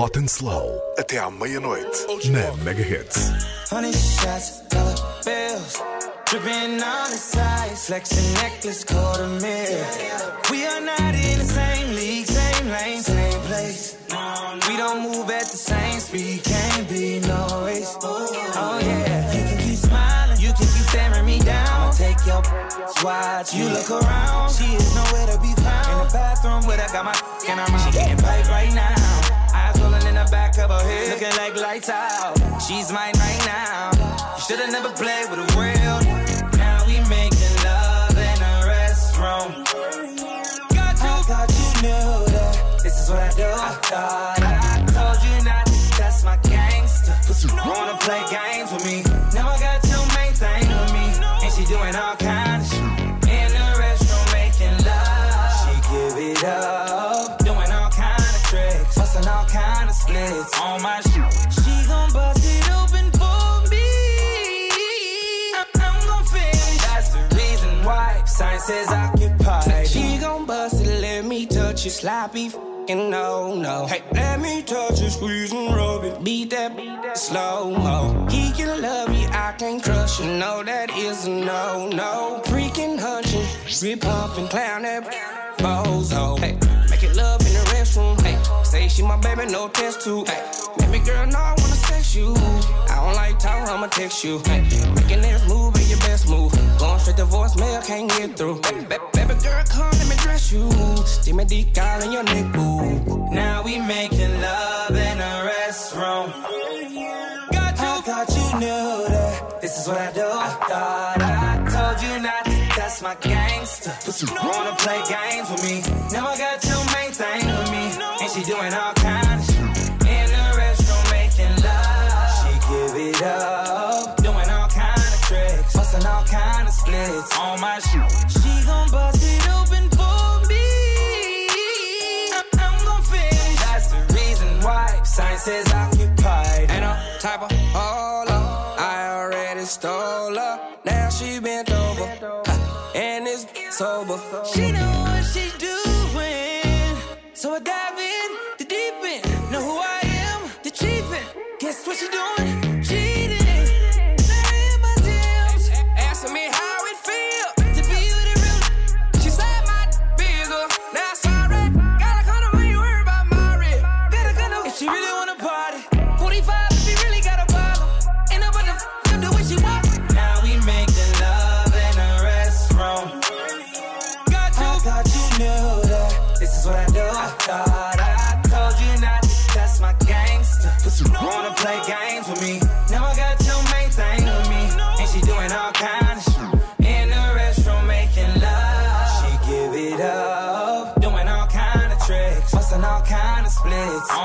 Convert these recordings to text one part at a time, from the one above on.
Hot and Slow até à meia-noite na Mega Hits. Honey shots, dollar bills. Dripping on the side, flexing necklace, quarter mil. We are not in the same league, same lane, same place. We don't move at the same speed, can't be no race. Oh yeah, you can keep smiling, you can keep staring me down. I'ma take your watch, you look around. She is nowhere to be found. In the bathroom where I got my and I'm She getting paid right now. Back of her head, looking like lights out. She's mine right now. Should've never played with a real. Now we making love in a restroom. Got you. I thought you knew that. This is what I do. I thought I told you not test my gangster. Wanna play games sloppy. f***ing No, no. Hey, let me touch it, squeeze and rub it. Beat that, beat that slow mo. He can love you, I can't trust you. No, that is a no, no. Freaking hunching, rip pumping, clown that bozo. Hey, make it love in the restroom. Hey, say she my baby, no test tube. Hey, baby girl, no, I wanna sex you. I don't like talk, I'ma text you. Hey, making this move be your best move. Straight to voicemail, can't get through. Baby, baby, baby girl, come let me dress you. Stick my dick in your neck, boo. Now we making love in a restroom. Got you. I thought you knew that. This is what I do. I thought I told you not to test my gangster. Wanna play games with me? Now I got your main thing with me, and she doing all kinds splits on my shit. She gon' bust it open for me. I'm, gon' finish. That's the reason why sign says occupied. Ain't no type of hold up. I already stole her. Now she bent over, uh, and it's sober. She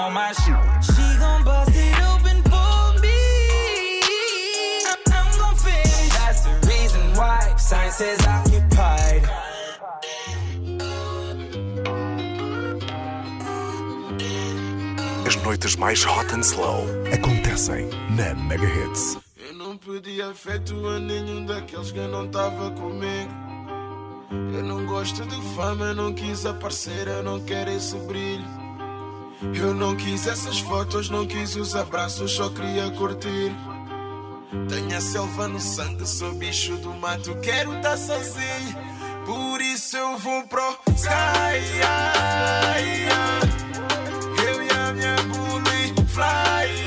on my shit. She gon' bust it open for me. I'm, I'm gon' finish. That's the reason why sign says occupied. As noites mais Hot and Slow acontecem na Mega Hits. Eu não pedi afeto a nenhum daqueles que não tava comigo. Eu não gosto de fama, eu não quis aparecer, eu não quero esse brilho. Eu não quis essas fotos, não quis os abraços, só queria curtir. Tenho a selva no sangue, sou bicho do mato, quero estar sozinho. Por isso eu vou pro sky. Eu e a minha bully fly.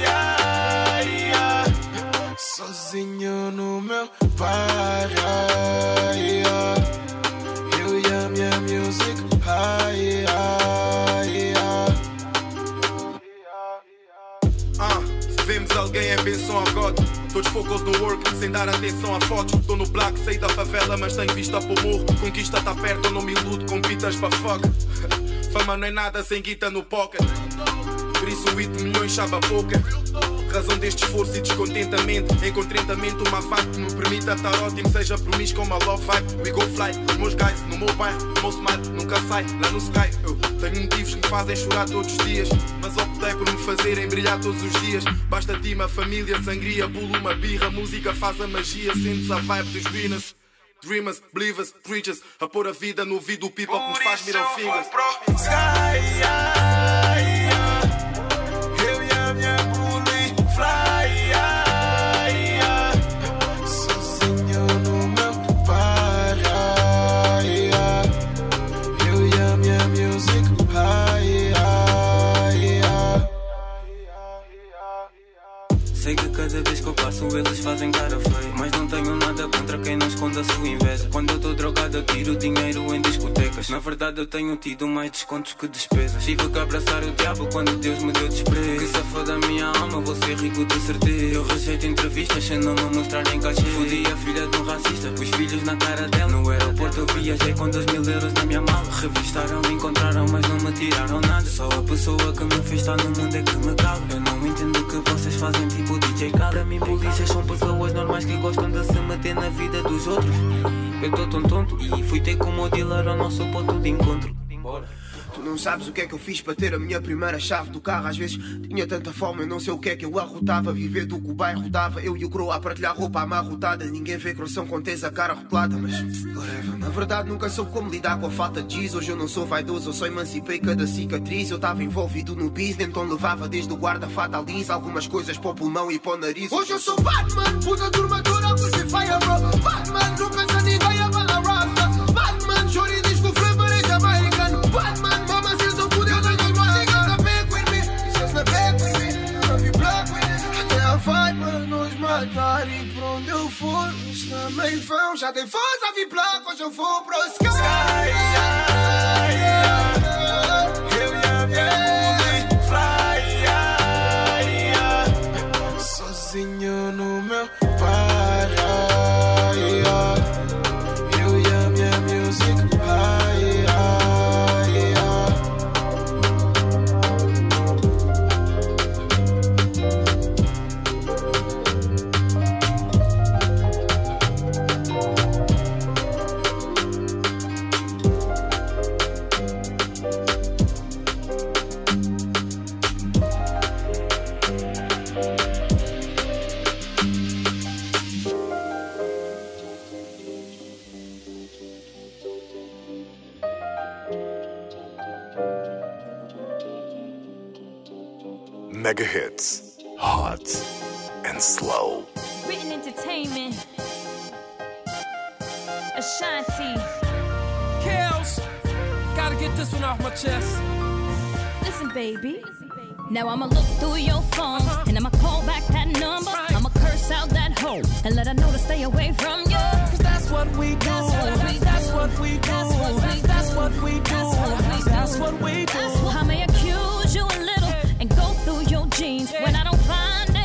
Sozinho no meu bairro. Eu e a minha music high. Benção ao God. Todos focus no work, sem dar atenção a fotos. Tô no black, saí da favela, mas tenho vista pro morro. Conquista tá perto, não me iludo com pitas pra fuck. Fama não é nada sem guita no pocket. Por isso 8 milhões sabe a pouca. Razão deste esforço e descontentamento. Encontrentamento, uma vibe que me permita estar ótimo. Seja promíscuo como a love vibe. We go fly, os meus guys no meu bairro. O meu smile nunca sai lá no sky. Eu tenho motivos que me fazem chorar todos os dias. Mas optei por me fazerem brilhar todos os dias. Basta time, a família, sangria, bulo, uma birra. Música faz a magia, sentes a vibe dos winners. Dreamers, believers, preachers. A pôr a vida no ouvido do people que nos faz mirar fingers. a sua inveja. Quando eu tô drogado, eu tiro dinheiro em discotecas. Na verdade, eu tenho tido mais descontos que despesas. Tive que abraçar o diabo quando Deus me deu desprezo. Que safou da minha alma, vou ser rico de certeza. Eu rejeito entrevistas sem não me mostrarem cachê. Fudi a filha de um racista, os filhos na cara dela. No aeroporto eu viajei com dois mil euros na minha mala. Revistaram, me encontraram, mas não me tiraram nada. Só a pessoa que me fez estar no mundo é que me cala. Eu não entendo que você fazem, tipo DJ mim, polícias são pessoas normais que gostam de se meter na vida dos outros. Eu tô tão tonto e fui ter como o dealer ao nosso ponto de encontro. Não sabes o que é que eu fiz para ter a minha primeira chave do carro. Às vezes tinha tanta fome, eu não sei o que é que eu arrotava. Viver do que o bairro dava, eu e o croa a partilhar roupa amarrotada. Ninguém vê croção com tens a cara rotulada, mas. Na verdade, nunca soube como lidar com a falta de giz. Hoje eu não sou vaidoso, eu só emancipei cada cicatriz. Eu estava envolvido no business, então levava desde o guarda fata lisa algumas coisas para o pulmão e para o nariz. Hoje eu sou Batman, usa a turma toda, puxa fire, bro. Batman, não pensa ninguém, a matar e por onde eu for, eles também vão. Já tem fãs a vir black, hoje eu vou pro sky. Eu e a minha bully fly Sozinho no meu chest. Listen, baby. Now I'ma look through your phone uh-huh. and I'ma call back that number. I'ma curse out that hoe and let her know to stay away from you. Cause that's what we do. That's what we That's do. what we do. That's what we do. what we do. That's what we do. That's what we do. That's what I may accuse you a little and go through your jeans when I don't find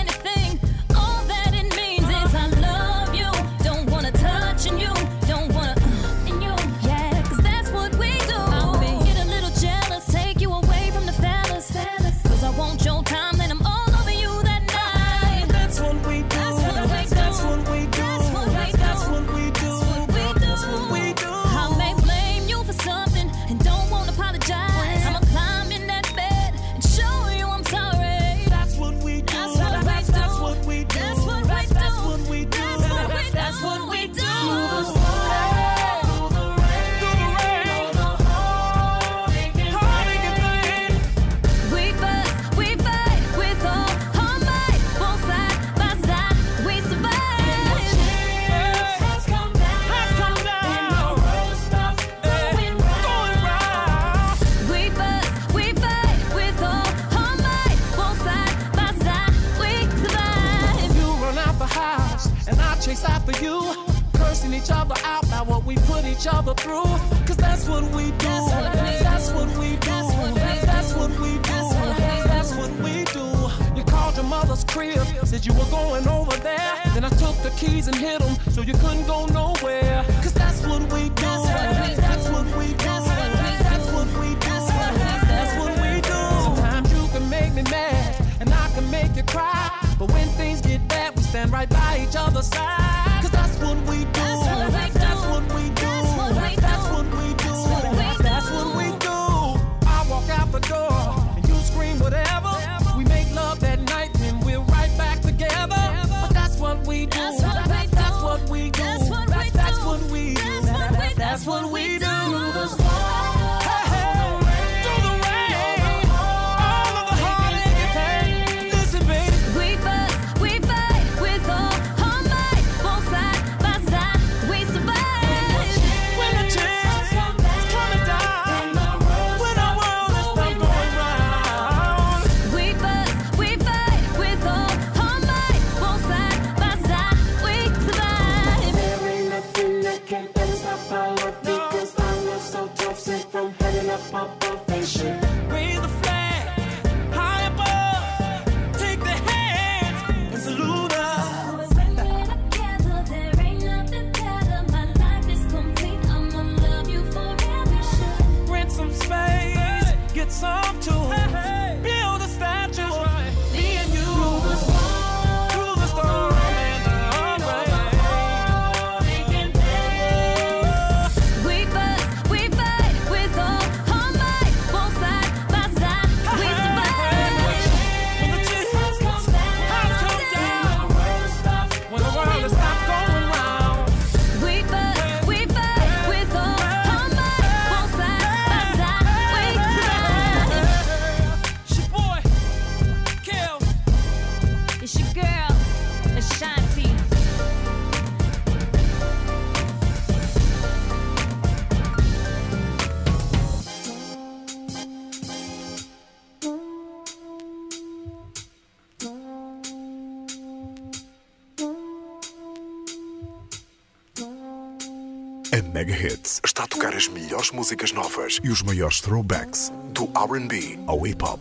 A Mega Hits está a tocar as melhores músicas novas e os maiores throwbacks do RB ao hip hop.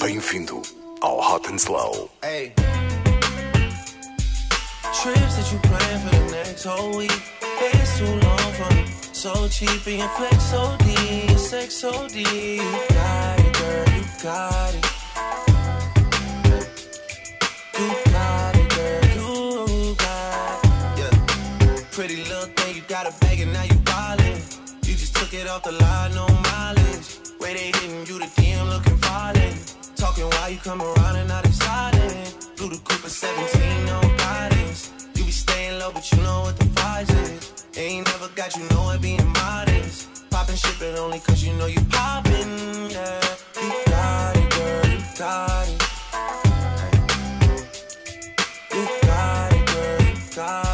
Bem-vindo ao Hot and Slow. Hey. Trips that you plan for the next whole week. It's too long for me. So cheap and flex so D, your sex so D. You got it, girl, you got it. Off the line, no mileage. Way they hitting you, the DM looking violent. Talking while you come around and they silent. Blue the Cooper 17, no guidance. You be staying low, but you know what the price is. Ain't never got you know it being modest. Poppin' shit, but only cause you know you poppin', yeah. You got it, girl, you got it. You got it, girl, you got it.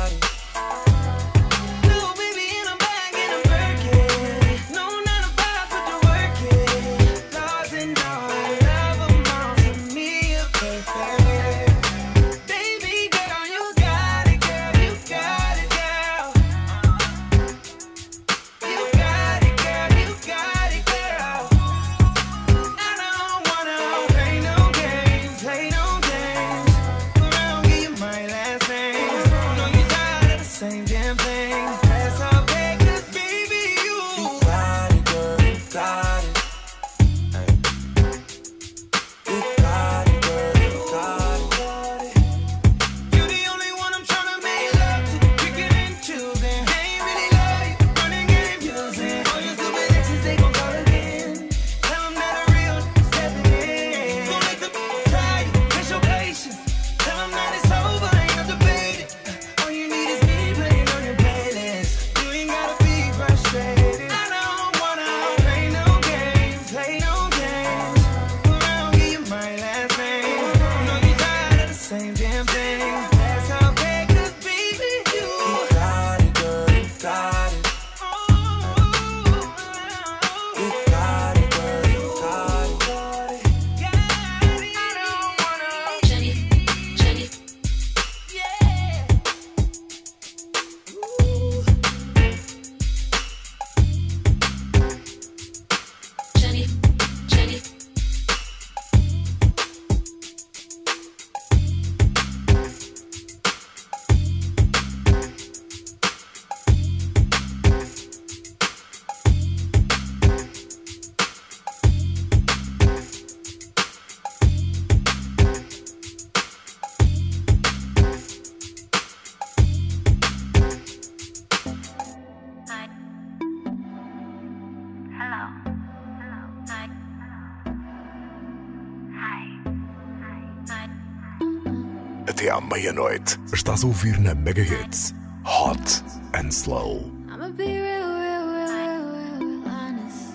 Meia-noite estás a ouvir na Mega Hits Hot and Slow. I'ma be real, real, real, real, real, real honest.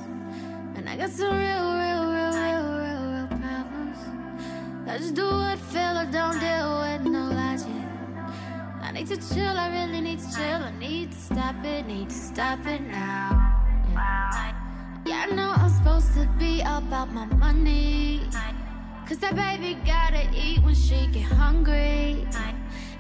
And I got some real, real, real, real, real, real problems. I just do what feel, I don't deal with no logic. I need to chill, I really need to chill. I need to stop it, need to stop it now. Yeah, yeah I know I'm supposed to be about my money. Cause that baby gotta eat when she get hungry.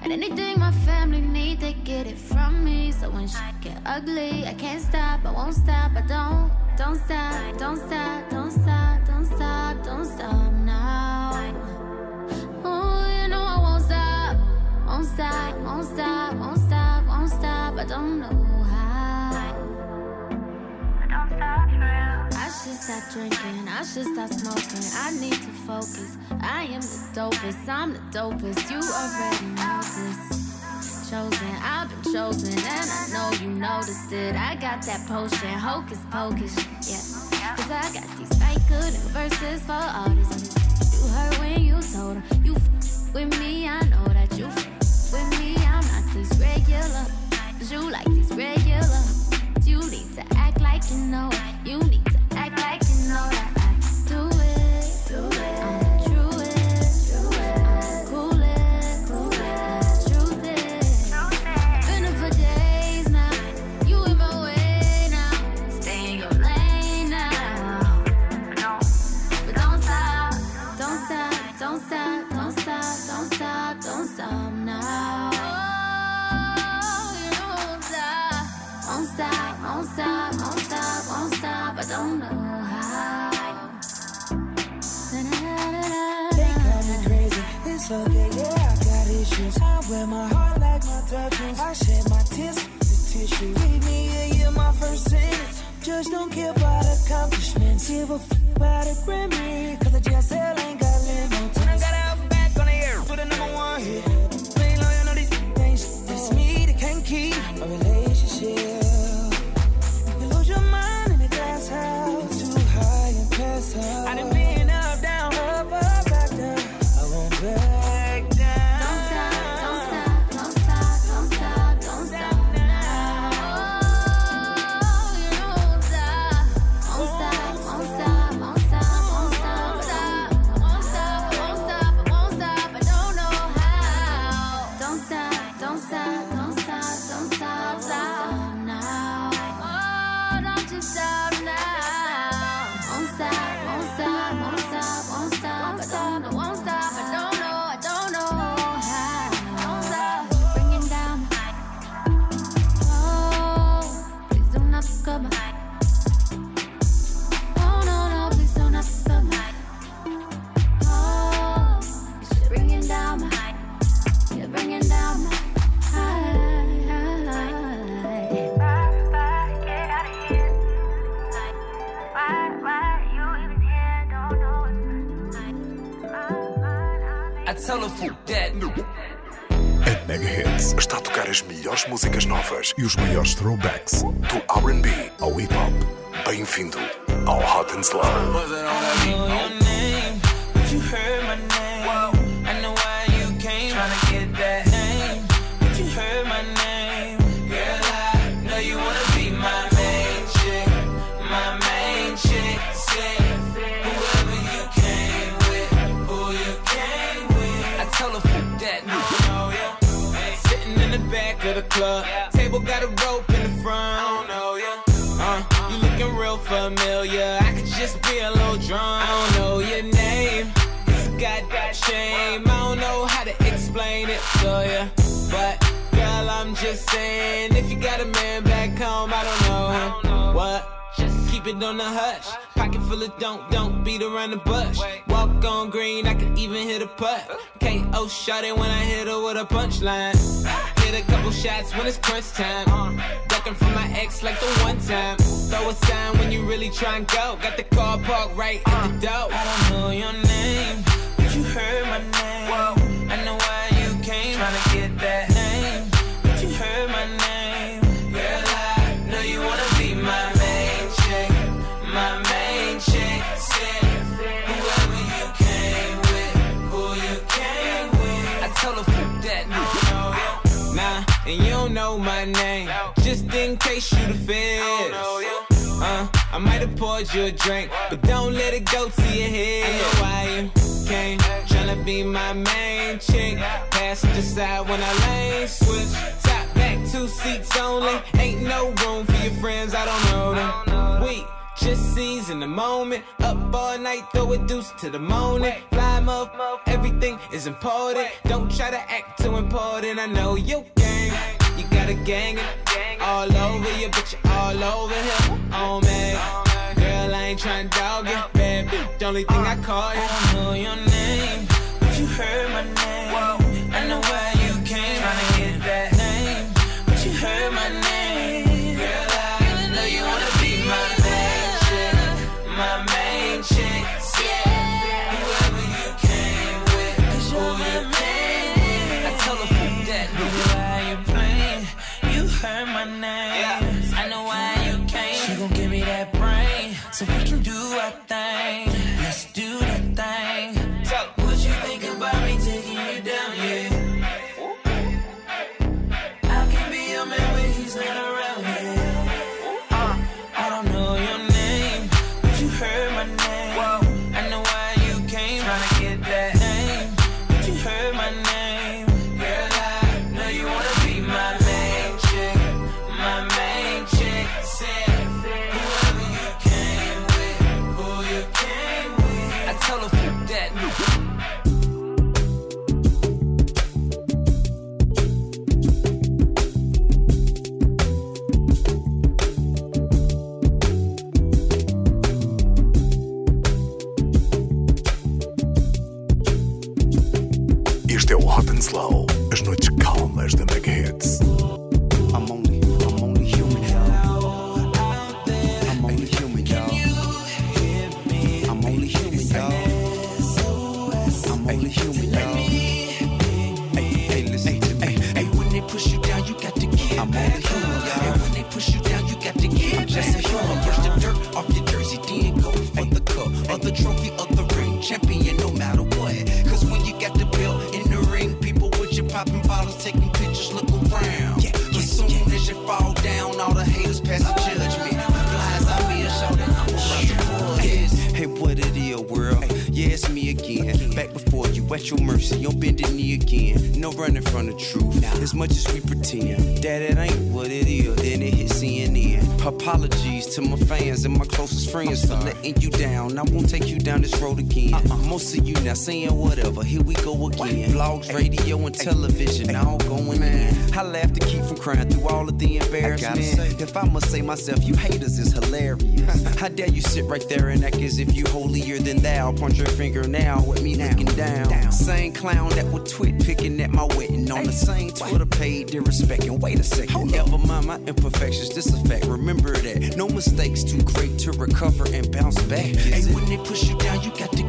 And anything my family need, they get it from me. So when shit get ugly, I can't stop, I won't stop, I don't, don't stop, don't stop, don't stop, don't stop, don't stop now. Oh, you know I won't stop, won't stop, won't stop, won't stop, won't stop. I don't know how. I don't stop, I should stop drinking, I should stop smoking. I need to focus. I am the dopest, I'm the dopest. You already know this. Chosen, I've been chosen, and I know you noticed it. I got that potion, hocus pocus, yeah. Cause I got these fake good verses for all these. You heard when you told her, you f- with me, I know that you f- with me. I'm not this regular, but you like this regular. You need to act like you know. You need to act like you know that wear my heart like my tattoos. I shed my tears with the tissue. Read me a year, my first sentence. Judge don't care about accomplishments. Give a f about a Grammy. Cause the JSL ain't got limo. And I got out back on the air with the number one hit. Ain't loyal, know these things. It's me that can't keep I tell that. A Mega Hits está a tocar as melhores músicas novas e os maiores throwbacks do RB ao hip hop. Bem-vindo ao Hot and Slow. Saying, if you got a man back home, I don't know him. What? Just keep it on the hush. Pocket full of don't, don't beat around the bush. Walk on green, I can even hit a putt. KO shot it when I hit her with a punchline. Hit a couple shots when it's crunch time. Ducking from my ex like the one time. Throw a sign when you really try and go. Got the car parked right at the door. I don't know your name, but you heard my name. I know why you came, tryna get that and you don't know my name. Just in case you the fizz. Uh, I might have poured you a drink, but don't let it go to your head. I know why you came, tryna be my main chick. Passenger side when I lane switch. Top back, two seats only. Ain't no room for your friends, I don't know them. We just seize in the moment. Up all night, throw a deuce to the morning. Fly up, everything is important. Don't try to act too important. I know you gang. You got a gang all over you, but you all over him. Oh man, girl, I ain't trying to dog it. Bad bitch, only thing I call it. I don't know your name, but you heard my name. I know why you came. Tryna get that name, but you heard my name. Radio, and television, all going in. I laugh to keep from crying through all of the embarrassment. If I must say myself, you haters is hilarious. How dare you sit right there and act as if you holier than thou? Point your finger now with me looking down. Same clown that would twit picking at my wedding on the same Twitter page, disrespecting. Wait a second, never mind my imperfections. This a fact. Remember that no mistakes too great to recover and bounce back. Hey, when they push you down, you got to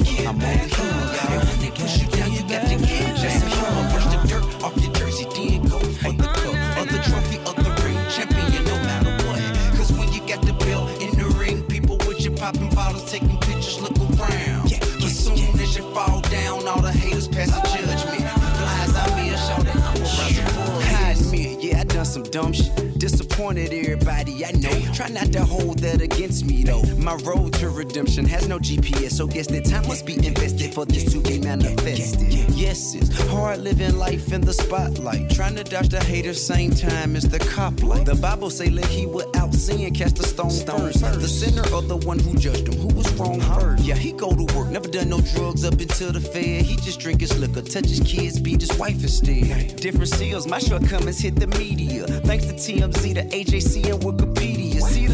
GPS, so guess that time must be invested for this to be manifested. Yes, it's hard living life in the spotlight. Trying to dodge the haters, same time as the cop light. The Bible say let he without sin cast a stone, first. The sinner or the one who judged him, who was wrong first. Yeah, he go to work, never done no drugs up until the fair. He just drink his liquor, touch his kids, beat his wife instead. Different seals, my shortcomings hit the media. Thanks to TMZ, the AJC, and Wikipedia.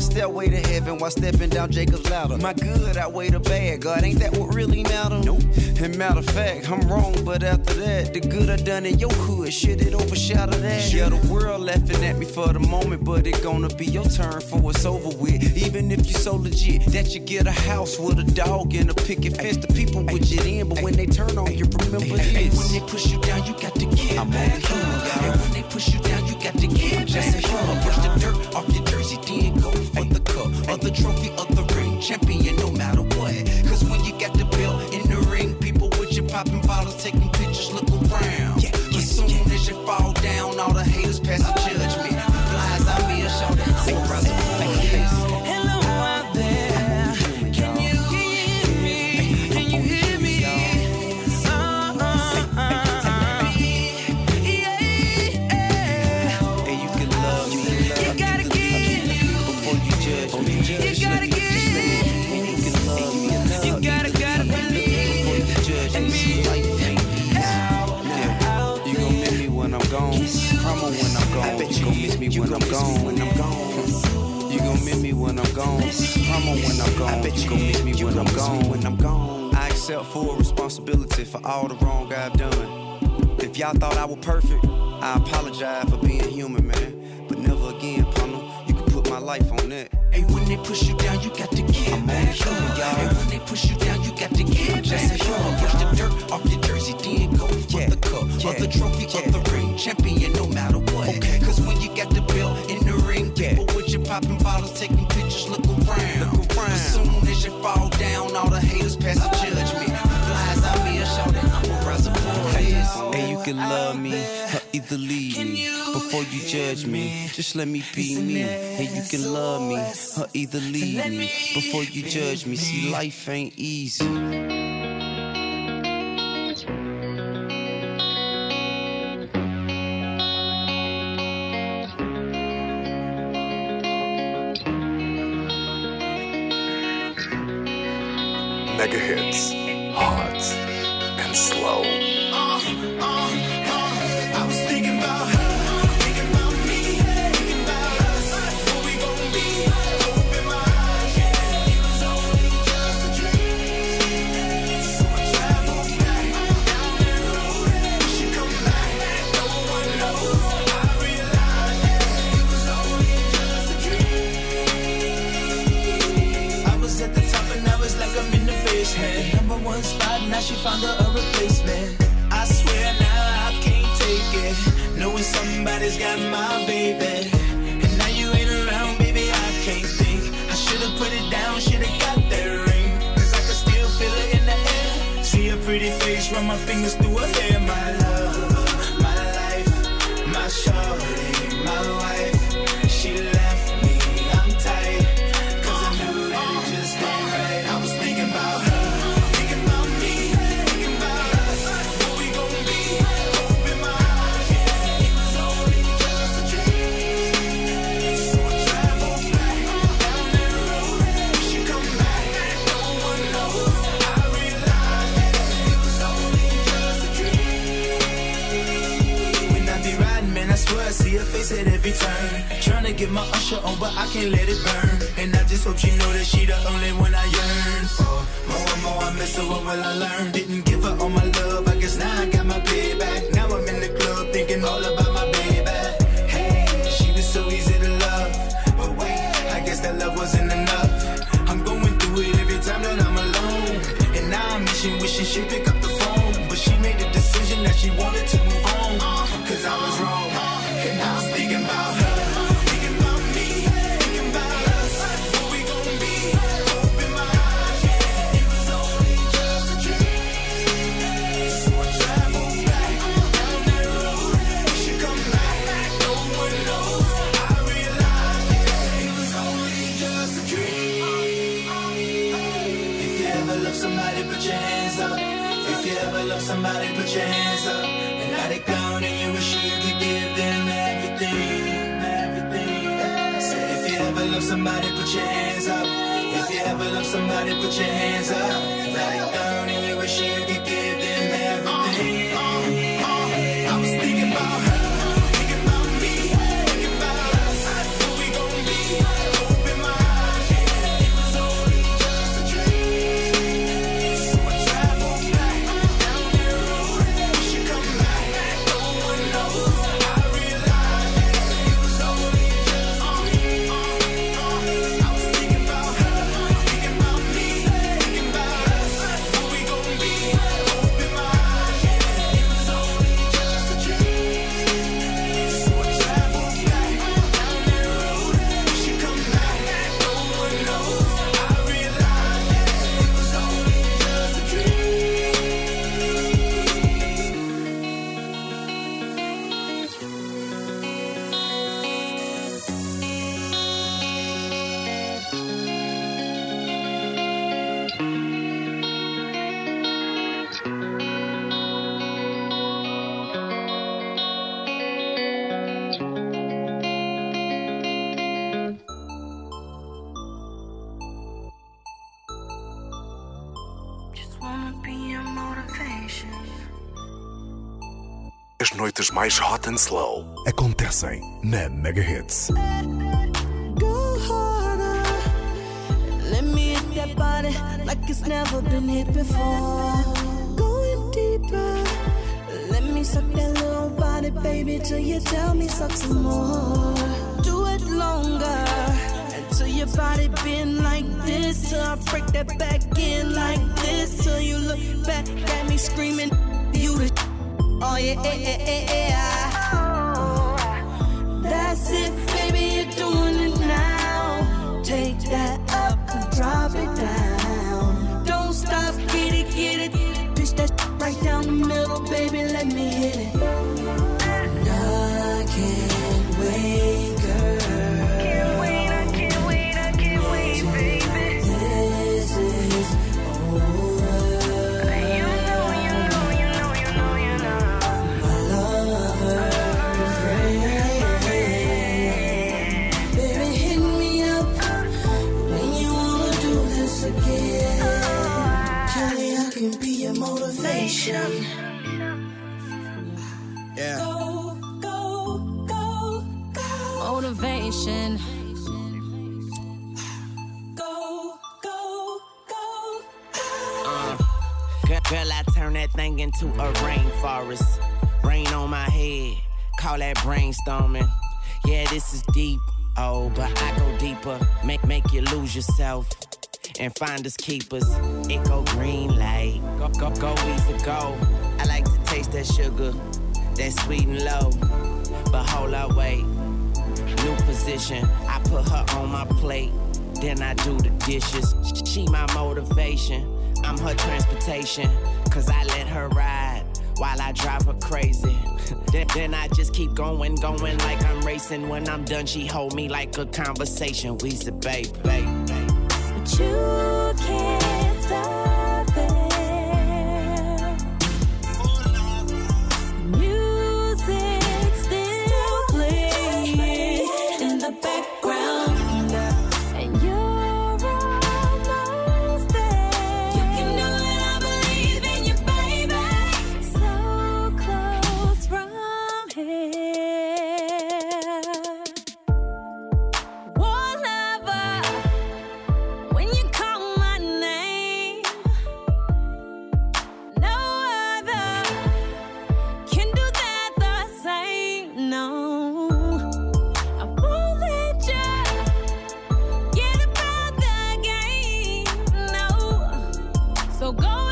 The stairway to heaven while stepping down Jacob's ladder. My good outweigh the bad, God, ain't that what really matter? Nope. And matter of fact, I'm wrong, but after that, the good I done in your hood, shit, it overshadow that. Yeah, the world laughing at me for the moment, but it gonna be your turn for what's over with. Even if you so legit that you get a house with a dog and a picket fence, the people would get in, but when they turn on you, remember this. And when they push you down, you got to get I'm back. And when they push you down, you got to get just a human. Brush the dirt off your jersey, then go for the cup or the trophy or the ring. Champion, no matter what. Cause when you got the belt in the ring, people with you popping bottles, taking pictures, look around. As soon as you fall let me be me, and you can love me or either leave me before you judge me. See, life ain't easy. She wishes she pick up the phone, but she made a decision that she wanted to move on. Cause I was wrong. myself as noites mais hot and slow acontecem na Mega Hits. like it's never been hit before. Going deeper, let me suck that little body, baby, till you tell me suck some more. Do it longer until your body been like this, till I break that back in like this, till you look back at me screaming. Oh yeah, yeah, yeah, yeah. That's it, baby, you're doing it now. Take that Motivation. Go, go, go. Uh, girl, girl, I turn that thing into a rainforest. Rain on my head, call that brainstorming. Yeah, this is deep. Oh, but I go deeper. Make make you lose yourself and find us keepers. It go green light, go go go easy go. I like to taste that sugar, that sweet and low. But hold up, wait. New position, I put her on my plate. Then I do the dishes. She my motivation. I'm her transportation. Cause I let her ride while I drive her crazy. then, I just keep going, going like I'm racing. When I'm done, she hold me like a conversation. We's babe, babe. But you go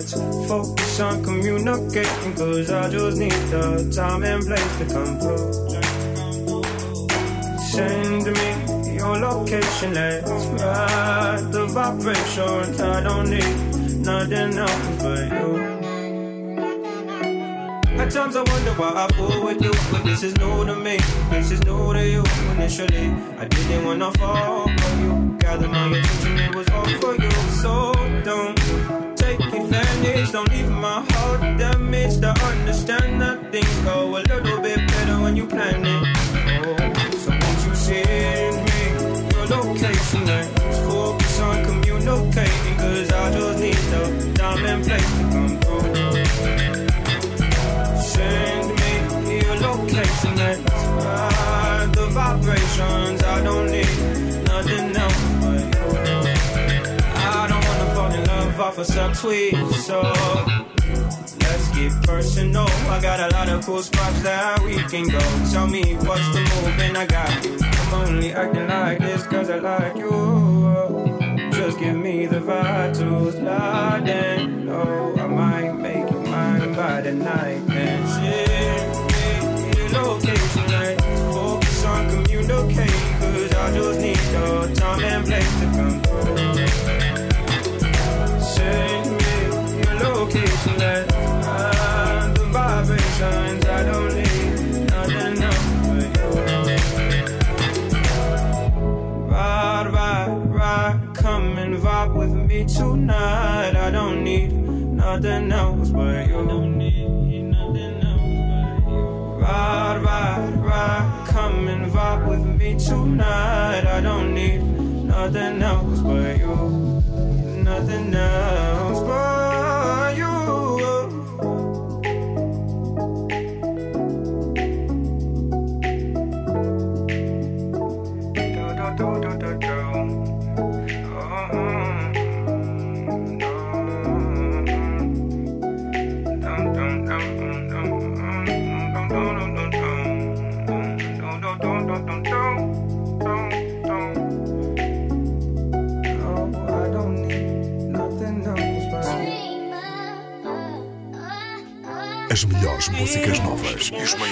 let's focus on communicating. Cause I just need the time and place to come through. Send me your location, let's ride the vibrations. I don't need nothing else but you. At times I wonder why I fool with you, but this is new to me. This is new to you. Initially, I didn't wanna fall for you. Gather my damaged. I understand that things go a little bit better when you plan it. Oh, so won't you send me your location? Let's focus on communicating, cause I just need the time and place to come through. Send me your location, let's ride the vibrations. I don't need nothing else but you. I don't wanna fall in love off a subtweet, so get personal. I got a lot of cool spots that we can go. Tell me what's the move, and I got you. I'm only acting like this cause I like you. Just give me the vibe to slide in. Oh, I might make you mine by the night. And shit, me your location. Let's focus on communicating. Cause I just need the time and place to come through. Send me your location. The vibrations. I don't need nothing else but you. Ride, ride, ride, come and vibe with me tonight. I don't need nothing else but you. Ride, ride, ride, come and vibe with me tonight. I don't need nothing else but you. Nothing else but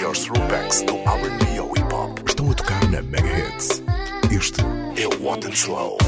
maiores throwbacks do R&B ao hip hop estão a tocar na Mega Hits. Este é o Hot and Slow.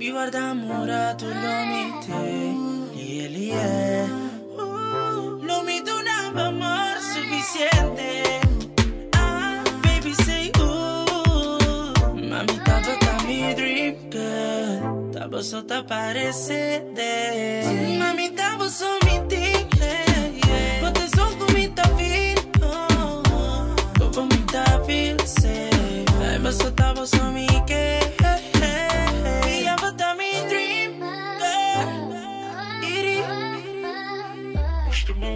Mi guarda murato il nome te Lì e lì é não me donava amor suficiente. Ah, baby sei ooh uh, Mami tava com mi dream girl. Tava só tá parecendo Mami tava só me tingle Quanto sol com mi tá vir Como mi tá vir Ai, mas só tava só me que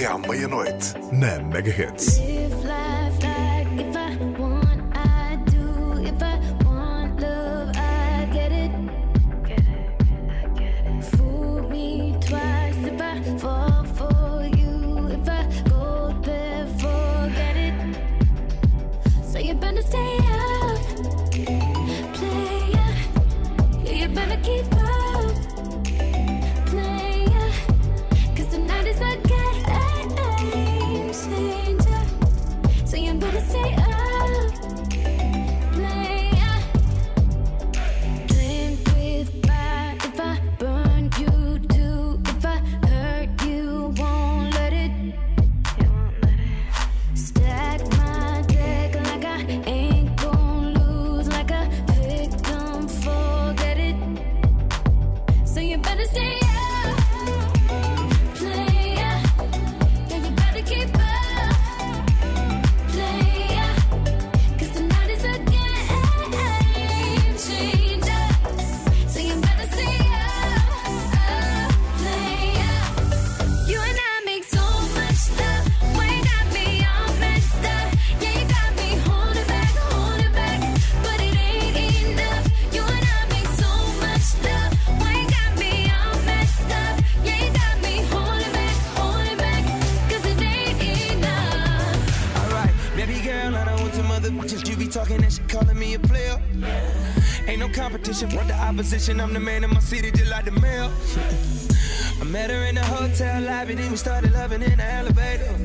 até à meia-noite, na Mega Hits. I'm the man in my city, just like the mayor. I met her in the hotel lobby, then we started loving in the elevator.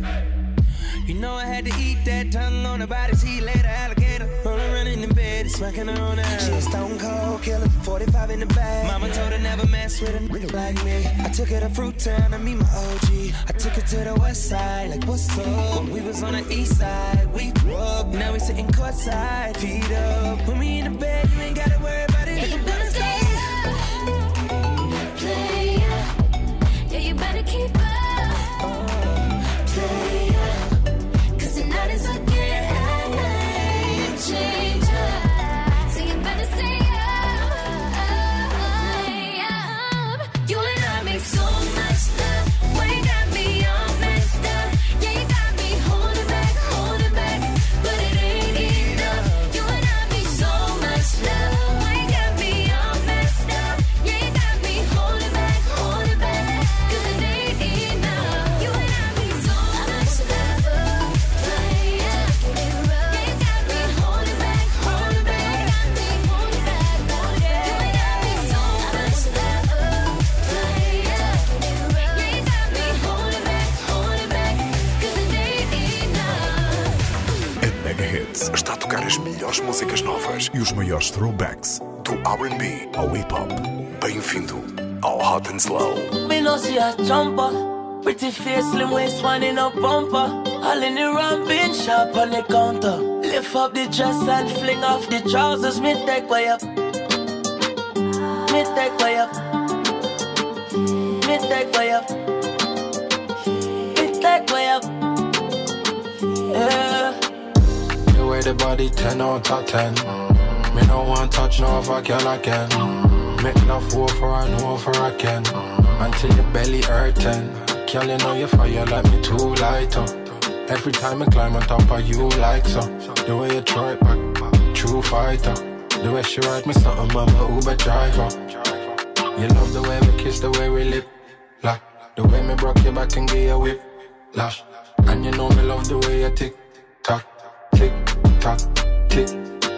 You know I had to eat that tongue on the body's heat later, alligator. Rolling around in the bed, smacking her on the ass. She a stone cold killer, 45 in the bag. Mama told her never mess with a nigga like me. I took her to Fruit Town to meet my OG. I took her to the west side, like what's up? We was on the east side, we broke. Now we sitting courtside, feet up. When we in the bed, you ain't gotta worry keep melhores músicas novas e os maiores throwbacks do R&B ao hip hop. Bem-vindo ao Hot and Slow. Me no see a jumper. Pretty face, slim waist, one in a bumper. All in the ramping shop on the counter. Lift up the dress and fling off the trousers. Me take way up. Me take way up. Me take way up. The body 10 out of 10. Me no want touch no other girl again. Make love over and over again. Until your belly hurting. Girl, you know you fire like me too light up. Every time I climb on top of you like so. The way you throw it back, true fighter. The way she ride me something, I'm a Uber driver. You love the way we kiss, the way we lip. Like, the way me broke your back and give you a whip. Lash. And you know me love the way you tick tock, tick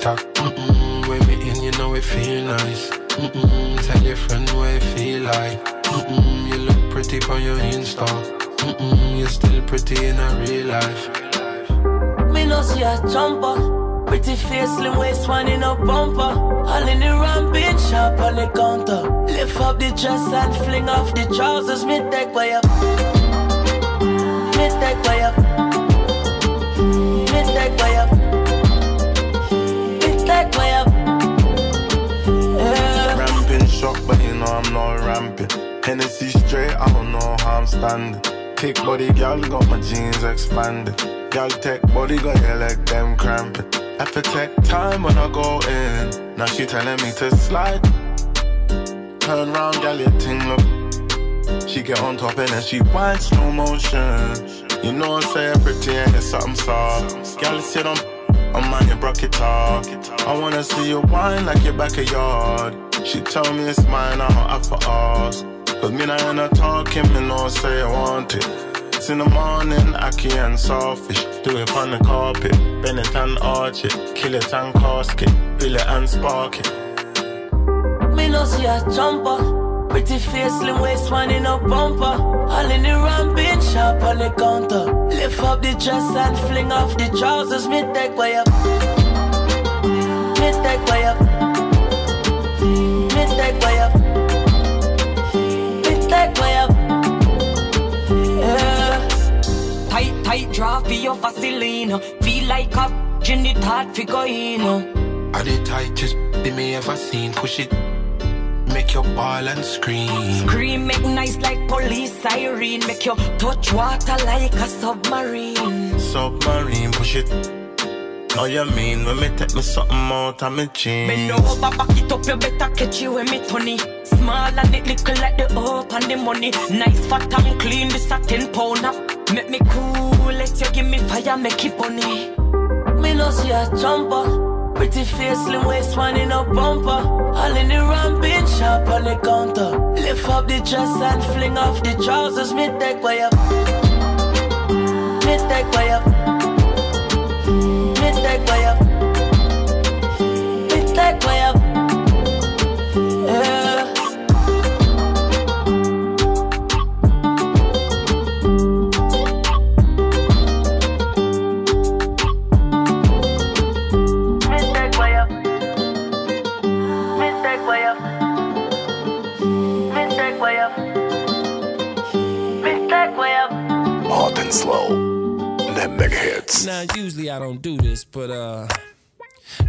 tock. Mm-mm, when me in, you know it feel nice. Mm-mm, tell your friend what it feel like. Mm-mm, you look pretty on your Insta. Mm-mm, you're still pretty in a real life. Me no see a jumper. Pretty face, slim waist, one in a bumper. All in the ramping shop on the counter. Lift up the dress and fling off the trousers. Me take way up. Me take way up. Shock, but you know I'm not ramping. Hennessy straight, I don't know how I'm standing. Thick body, girl, got my jeans expanding. Girl, tech body, got your leg them cramping. To take time when I go in. Now she telling me to slide. Turn round, girl, your ting look. She get on top and then she whine slow motion. You know I say pretty and it's something soft. Girl, sit on, on mine, you broke it off. I wanna see you whine like your back a yard. She tell me it's mine, I'm up for us. Cause me not in a talking, me no say I want it. It's in the morning, ackee and saltfish. Do it on the carpet, bend it and arch it. Kill it and casket, bill it and spark it. Me no see a jumper. Pretty face, slim waist, one in a bumper. All in the ramping shop on the counter. Lift up the dress and fling off the trousers. Me take way up. Me take way up. Draw for your Vaseline. Feel like a gin it hard for go in. Are the tightest they may ever seen? Push it, make your ball and scream. Scream, make nice like police siren. Make you touch water like a submarine. Submarine, push it. Know you mean when me take me something out of me jeans. Bend over, back it up, you better catch you with me, Tony. Small and it little like the earth and the money. Nice, fat and clean, this a 10 pounder. Make me cool, you give me fire, make it bunny. Me no see a jumper. Pretty face, slim waist, one in a bumper. All in the ramping shop on the counter. Lift up the dress and fling off the trousers. Me take way up. Me take way up. Hot and slow. Mega hits. Now, usually I don't do this, but uh,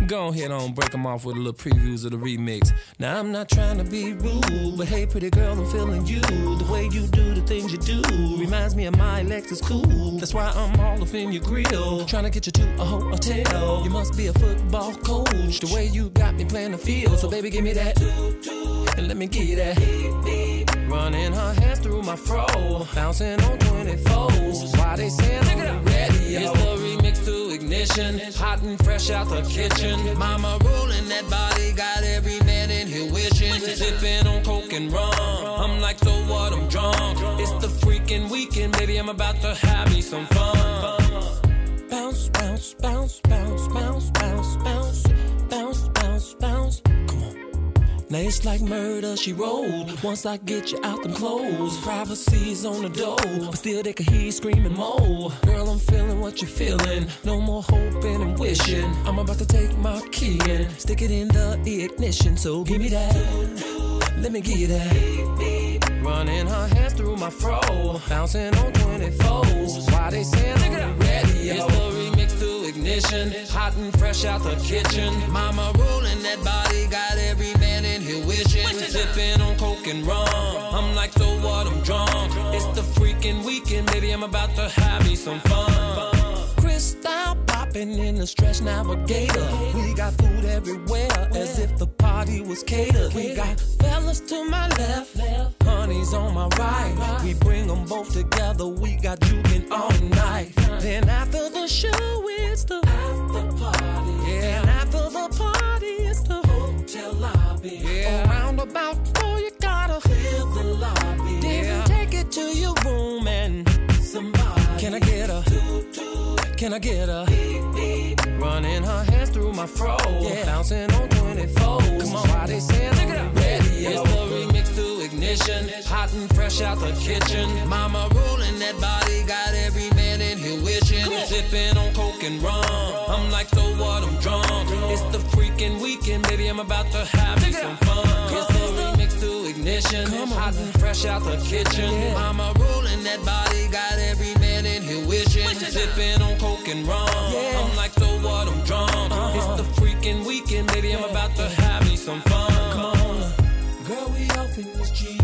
go ahead on break them off with a little previews of the remix. Now, I'm not trying to be rude, but hey, pretty girl, I'm feeling you. The way you do the things you do reminds me of my Lexus cool. That's why I'm all up in your grill, trying to get you to a hotel. You must be a football coach. The way you got me playing the field, so baby, give me that. And let me get that. Running her hands through my fro, bouncing on 24s. Why they saying on the radio? It's the remix to ignition, hot and fresh out the kitchen. Mama rolling that body, got every man in here wishing. Sipping on coke and rum. I'm like, so what? I'm drunk. It's the freaking weekend, baby. I'm about to have me some fun. Bounce, bounce, bounce, bounce, bounce, bounce, bounce, bounce, bounce, bounce. Now it's like murder, she rolled. Once I get you out them clothes, privacy's on the door, but still they can hear you screaming more. Girl, I'm feeling what you're feeling. No more hoping and wishing. I'm about to take my key and stick it in the ignition. So give me that. Let me give you that. Running her hands through my fro, bouncing on 24s. Why they saying the radio? It's the remix to ignition, hot and fresh out the kitchen. Mama rolling that body, got every wishing. Sipping on coke and rum. I'm like, so what? I'm drunk. It's the freaking weekend, baby. I'm about to have me some fun. Cristal popping in the stretch navigator. We got food everywhere, as if the party was catered. We got fellas to my left, honey's on my right. We bring them both together. We got juking all night. Then after the show, it's the after party. Yeah, and after the party, about four, you gotta clear the lobby. Then take it to your room and somebody. Can I get a? Can I get a? Running her hands through my fro, yeah. bouncing on 24. Come on, why they saying on the radio? It's the remix to ignition, hot and fresh out the kitchen. Mama rolling that body, got every man in here wishing. Sipping on coke and rum. I'm like, so what? I'm drunk. It's the freaking weekend, baby. I'm about to have me some fun. It's the remix to ignition, hot and fresh out the kitchen. Mama rolling that body, got every man in here wishing. Sipping on coke and rum. I'm like, so what? I'm drunk. It's the freaking weekend, baby. I'm about to have me some fun. Come on, girl, we off in this G.